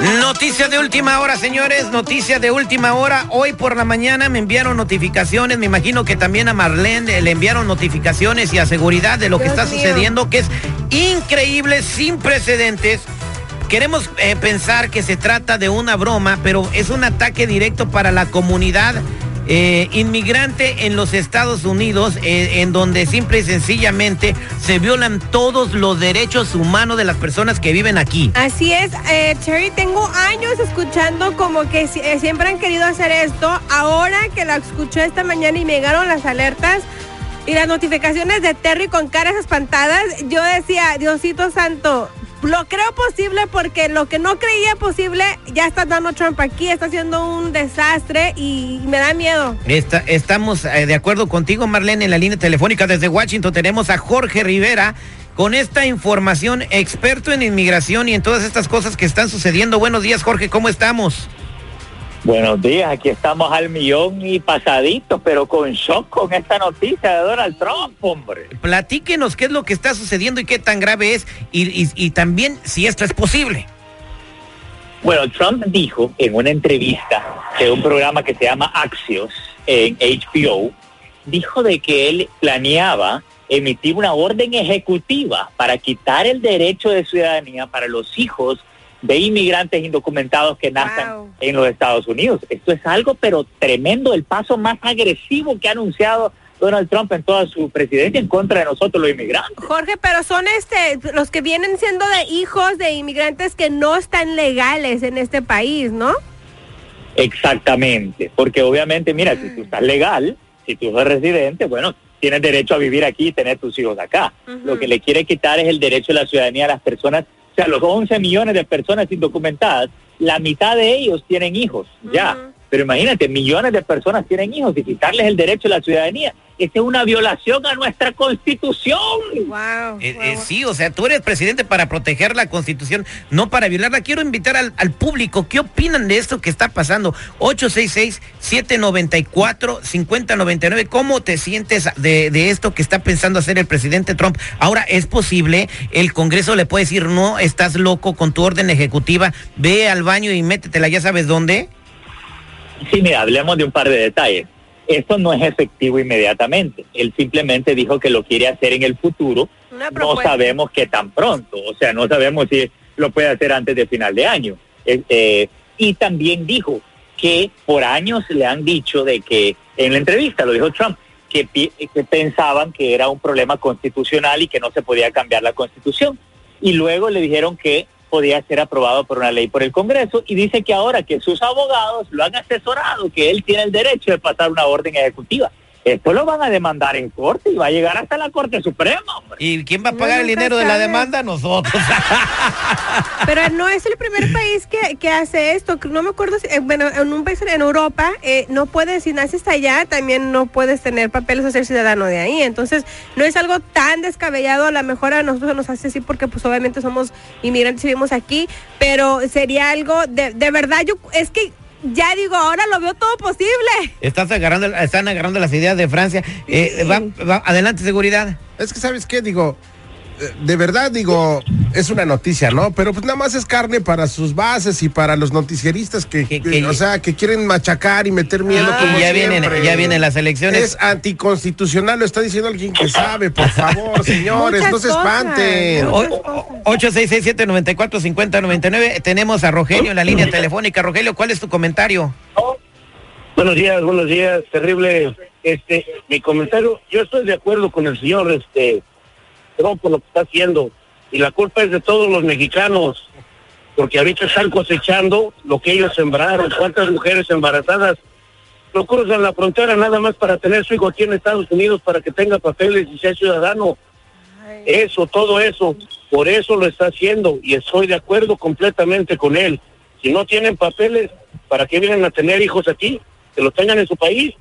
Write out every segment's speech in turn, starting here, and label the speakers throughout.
Speaker 1: Noticia de última hora, señores, noticia de última hora. Hoy por la mañana me enviaron notificaciones, me imagino que también a Marlene le enviaron notificaciones y a seguridad de lo que está sucediendo, que es increíble, sin precedentes. Queremos eh, pensar que se trata de una broma, pero es un ataque directo para la comunidad eh, inmigrante en los Estados Unidos, eh, en donde simple y sencillamente se violan todos los derechos humanos de las personas que viven aquí.
Speaker 2: Así es, eh, Terry, tengo años escuchando como que siempre han querido hacer esto. Ahora que la escuché esta mañana y me llegaron las alertas y las notificaciones de Terry con caras espantadas, yo decía, Diosito Santo, lo creo posible porque lo que no creía posible ya está dando Trump aquí, está haciendo un desastre y me da miedo.
Speaker 1: Está- estamos eh, de acuerdo contigo, Marlene, en la línea telefónica desde Washington. Tenemos a Jorge Rivera con esta información, experto en inmigración y en todas estas cosas que están sucediendo. Buenos días, Jorge, ¿cómo estamos?
Speaker 3: Buenos días, aquí estamos al millón y pasaditos, pero con shock con esta noticia de Donald Trump, hombre.
Speaker 1: Platíquenos qué es lo que está sucediendo y qué tan grave es y, y- y también si esto es posible.
Speaker 3: Bueno, Trump dijo en una entrevista de un programa que se llama Axios en HBO, dijo de que él planeaba emitir una orden ejecutiva para quitar el derecho de ciudadanía para los hijos de inmigrantes indocumentados que
Speaker 2: Wow.
Speaker 3: en los Estados Unidos. Esto es algo pero tremendo, el paso más agresivo que ha anunciado Donald Trump en toda su presidencia en contra de nosotros los inmigrantes.
Speaker 2: Jorge, pero son este los que vienen siendo de hijos de inmigrantes que no están legales en este país, ¿no?
Speaker 3: Exactamente, porque obviamente, mira, si tú estás legal, si tú eres residente, bueno, tienes derecho a vivir aquí y tener tus hijos acá. Lo que le quiere quitar es el derecho a la ciudadanía a las personas, o sea, los 11 millones de personas indocumentadas, la mitad de ellos tienen hijos, ya. Pero imagínate, millones de personas tienen hijos y quitarles el derecho a la ciudadanía. Esa es una violación a nuestra constitución.
Speaker 2: Wow.
Speaker 1: Eh, eh, sí, o sea, tú eres presidente para proteger la constitución, no para violarla. Quiero invitar al, al público, ¿qué opinan de esto que está pasando? 866-794-5099, ¿cómo te sientes de, de esto que está pensando hacer el presidente Trump? Ahora, ¿es posible? El Congreso le puede decir, no, estás loco con tu orden ejecutiva, ve al baño y métetela, ya sabes dónde.
Speaker 3: Sí, mira, hablemos de un par de detalles. Esto no es efectivo inmediatamente. Él simplemente dijo que lo quiere hacer en el futuro. No sabemos qué tan pronto. O sea, no sabemos si lo puede hacer antes de final de año. Eh, eh, y también dijo que por años le han dicho de que, en la entrevista lo dijo Trump, que, que pensaban que era un problema constitucional y que no se podía cambiar la constitución. Y luego le dijeron que podía ser aprobado por una ley por el Congreso y dice que ahora que sus abogados lo han asesorado, que él tiene el derecho de pasar una orden ejecutiva. Esto lo van a demandar en corte y va a llegar hasta la Corte Suprema. hombre.
Speaker 1: ¿Y quién va a
Speaker 2: No,
Speaker 1: pagar el dinero de la demanda? Nosotros.
Speaker 2: Pero no es el primer país que, que hace esto. No me acuerdo si, eh, bueno, en un país en Europa eh, no puedes, si naces allá, también no puedes tener papeles o ser ciudadano de ahí. Entonces, no es algo tan descabellado. A lo mejor a nosotros nos hace así porque pues obviamente somos inmigrantes y vivimos aquí, pero sería algo de, de verdad, yo, es que ya digo, ahora lo veo todo posible.
Speaker 1: Estás agarrando, están agarrando las ideas de Francia. Eh,
Speaker 2: Sí.
Speaker 1: va- va- adelante, seguridad.
Speaker 4: Es que, ¿sabes qué? Digo, eh, de verdad, digo, es una noticia, ¿no? Pero pues nada más es carne para sus bases y para los noticieristas que,
Speaker 1: Que- que-
Speaker 4: o sea, que quieren machacar y meter miedo
Speaker 2: Ah,
Speaker 4: como
Speaker 1: ya vienen,
Speaker 4: siempre.
Speaker 1: ya vienen las elecciones.
Speaker 4: Es anticonstitucional, lo está diciendo alguien que sabe, por favor, señores,
Speaker 2: Muchas
Speaker 4: no se espanten.
Speaker 2: Muchas
Speaker 1: O-
Speaker 2: cosas.
Speaker 1: o- 8667-945099. Tenemos a Rogelio en la línea telefónica. Rogelio, ¿cuál es tu comentario?
Speaker 5: Buenos días, buenos días, terrible. Este, mi comentario, yo estoy de acuerdo con el señor, este, Trump por lo que está haciendo y la culpa es de todos los mexicanos, porque ahorita están cosechando lo que ellos sembraron. ¿Cuántas mujeres embarazadas no cruzan la frontera nada más para tener su hijo aquí en Estados Unidos para que tenga papeles y sea ciudadano? Eso, todo eso, por eso lo está haciendo y estoy de acuerdo completamente con él. Si no tienen papeles, ¿para qué vienen a tener hijos aquí? Que los tengan en su país.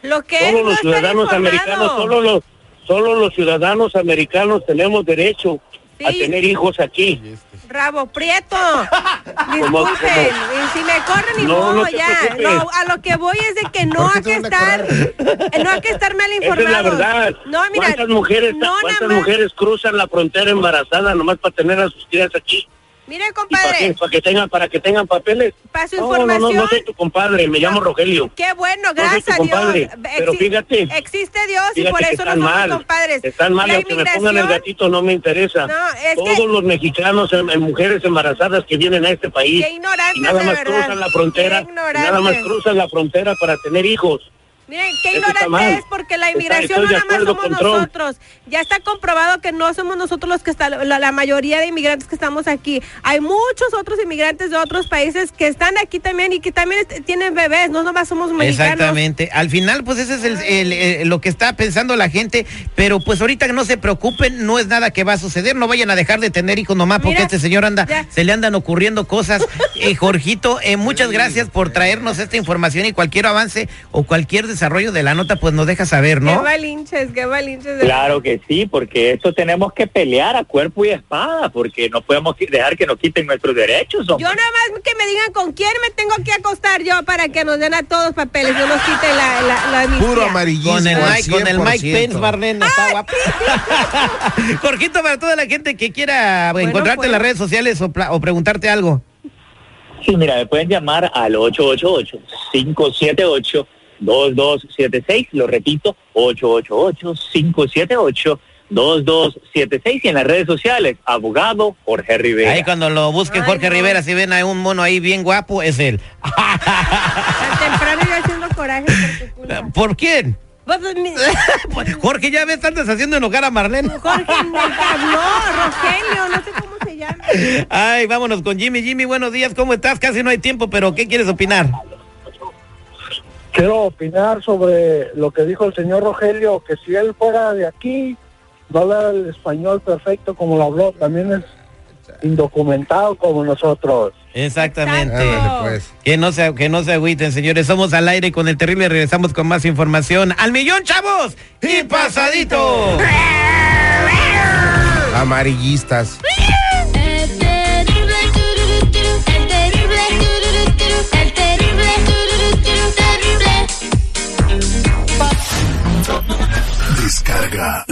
Speaker 2: Lo que no
Speaker 5: los ciudadanos
Speaker 2: informado.
Speaker 5: americanos, solo los, solo los ciudadanos americanos tenemos derecho a tener hijos aquí.
Speaker 2: Rabo Prieto. Disculpen. Y si me corren ni
Speaker 5: No,
Speaker 2: modo
Speaker 5: no te
Speaker 2: ya. No, a lo que voy es de que no
Speaker 4: ¿Por qué
Speaker 2: hay que estar, eh, no hay que estar mal
Speaker 5: Esa
Speaker 2: informados.
Speaker 5: es la verdad.
Speaker 2: No, mira,
Speaker 5: ¿Cuántas mujeres,
Speaker 2: no
Speaker 5: cuántas mujeres cruzan la frontera embarazada nomás para tener a sus crías aquí?
Speaker 2: Mire,
Speaker 5: ¿Y para,
Speaker 2: compadre?
Speaker 5: ¿Para que tengan para que tengan papeles?
Speaker 2: para su
Speaker 5: No, no, no,
Speaker 2: información.
Speaker 5: no soy tu compadre, me llamo Rogelio.
Speaker 2: Qué bueno,
Speaker 5: No soy
Speaker 2: gracias a Dios.
Speaker 5: pero
Speaker 2: Exi-
Speaker 5: fíjate.
Speaker 2: Existe Dios y por eso no
Speaker 5: están
Speaker 2: somos
Speaker 5: mal.
Speaker 2: compadres.
Speaker 5: Están mal, aunque me pongan el gatito no me interesa.
Speaker 2: No, es
Speaker 5: Todos
Speaker 2: que-
Speaker 5: los mexicanos, em- em, mujeres embarazadas que vienen a este país,
Speaker 2: Qué ignorantes,
Speaker 5: y nada más cruzan la frontera, nada más cruzan la frontera para tener hijos.
Speaker 2: Miren, qué
Speaker 5: Eso
Speaker 2: ignorante es porque la inmigración no nada más somos nosotros. Ya está comprobado que no somos nosotros los que está la, la mayoría de inmigrantes que estamos aquí. Hay muchos otros inmigrantes de otros países que están aquí también y que también tienen bebés, no nomás somos mexicanos.
Speaker 1: Exactamente. Al final, pues ese es el, el- el- lo que está pensando la gente, pero pues ahorita no se preocupen, no es nada que va a suceder, no vayan a dejar de tener hijos nomás porque
Speaker 2: Mira,
Speaker 1: este señor anda,
Speaker 2: ya.
Speaker 1: se le andan ocurriendo cosas. Eh, Jorgito, eh, muchas gracias por traernos esta información y cualquier avance o cualquier desarrollo de la nota, pues nos deja saber,
Speaker 2: Qué
Speaker 1: ¿no?
Speaker 2: balinches, qué balinches. de-
Speaker 3: Claro que sí, porque esto tenemos que pelear a cuerpo y espada, porque no podemos dejar que nos quiten nuestros derechos. hombre.
Speaker 2: Yo nada más que me digan con quién me tengo que acostar yo para que nos den a todos papeles, no nos quiten la, la, la.
Speaker 4: Puro amarillismo.
Speaker 1: Con el Mike, con el Mike
Speaker 4: 100%.
Speaker 1: Pence, Marlene, está guapo. Jorgito, para toda la gente que quiera
Speaker 2: Bueno,
Speaker 1: encontrarte
Speaker 2: pues.
Speaker 1: en las redes sociales o, preguntarte algo.
Speaker 3: Sí, mira, me pueden llamar al 888-578-2276. Lo repito, 888-578-2276. Y en las redes sociales, abogado Jorge Rivera.
Speaker 1: Ahí cuando lo busque
Speaker 2: Ay,
Speaker 1: Jorge
Speaker 2: no.
Speaker 1: Rivera, si ven a un mono ahí bien guapo, es él.
Speaker 2: Temprano yo haciendo coraje por tu culpa.
Speaker 1: ¿Por quién?
Speaker 2: Pues, mi-
Speaker 1: Jorge, ya ves, andas haciendo enojar a Marlene.
Speaker 2: Jorge, no, Rogelio, no sé cómo se llama.
Speaker 1: Ay, vámonos con Jimmy. Jimmy, buenos días, ¿cómo estás? Casi no hay tiempo, pero ¿qué quieres opinar?
Speaker 6: Quiero opinar sobre lo que dijo el señor Rogelio, que si él fuera de aquí, no hablara el español perfecto como lo habló, también es indocumentado como nosotros.
Speaker 1: Exactamente.
Speaker 4: Ándale, pues.
Speaker 1: Que no se, que no se agüiten, señores. Somos al aire con el terrible. Regresamos con más información. ¡Al millón, chavos! ¡Y pasadito!
Speaker 4: Amarillistas.